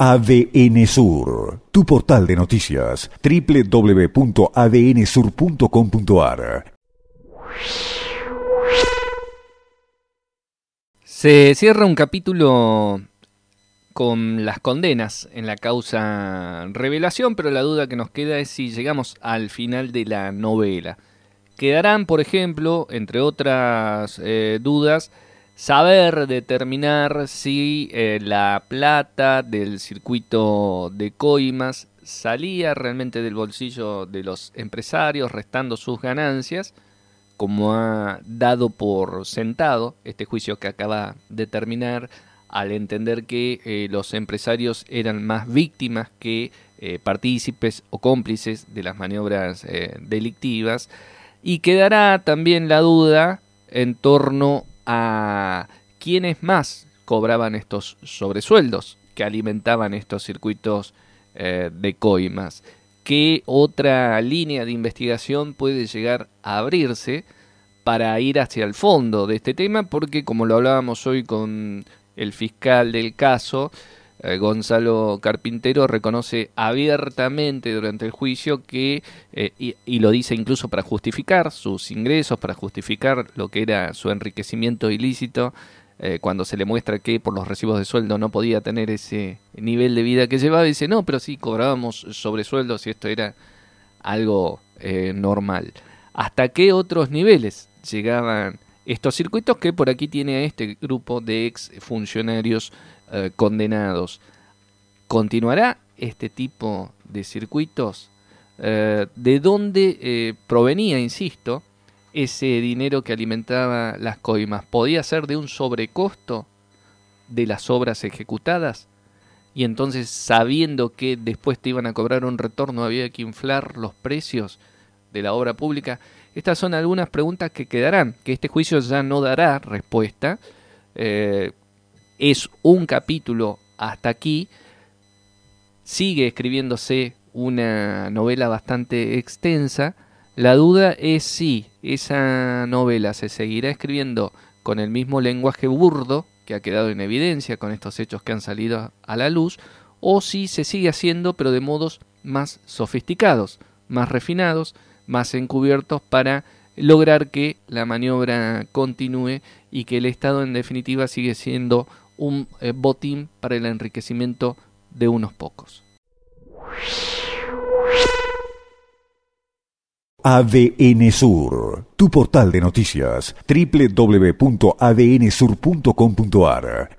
ADN Sur, tu portal de noticias, www.adnsur.com.ar. Se cierra un capítulo con las condenas en la causa revelación, pero la duda que nos queda es si llegamos al final de la novela. Quedarán, por ejemplo, entre otras eh, dudas, saber determinar si eh, la plata del circuito de coimas salía realmente del bolsillo de los empresarios, restando sus ganancias, como ha dado por sentado este juicio que acaba de terminar al entender que eh, los empresarios eran más víctimas que eh, partícipes o cómplices de las maniobras delictivas. Y quedará también la duda en torno a quiénes más cobraban estos sobresueldos que alimentaban estos circuitos eh, de coimas. ¿Qué otra línea de investigación puede llegar a abrirse para ir hacia el fondo de este tema? Porque como lo hablábamos hoy con el fiscal del caso, eh, Gonzalo Carpintero reconoce abiertamente durante el juicio que, eh, y, lo dice incluso para justificar sus ingresos, para justificar lo que era su enriquecimiento ilícito, eh, cuando se le muestra que por los recibos de sueldo no podía tener ese nivel de vida que llevaba, dice, no, pero sí cobrábamos sobresueldos y esto era algo normal. ¿Hasta qué otros niveles llegaban estos circuitos que por aquí tiene a este grupo de ex funcionarios eh, condenados. ¿Continuará este tipo de circuitos? Eh, ¿De dónde eh, provenía, insisto, ese dinero que alimentaba las coimas? ¿Podía ser de un sobrecosto de las obras ejecutadas? Y entonces, sabiendo que después te iban a cobrar un retorno, había que inflar los precios de la obra pública. Estas son algunas preguntas que quedarán, que este juicio ya no dará respuesta. Es un capítulo hasta aquí, sigue escribiéndose una novela bastante extensa. La duda es si esa novela se seguirá escribiendo con el mismo lenguaje burdo que ha quedado en evidencia con estos hechos que han salido a la luz, o si se sigue haciendo pero de modos más sofisticados, más refinados, más encubiertos para lograr que la maniobra continúe y que el Estado en definitiva sigue siendo un eh, botín para el enriquecimiento de unos pocos. ADN Sur, tu portal de noticias, www.adnsur.com.ar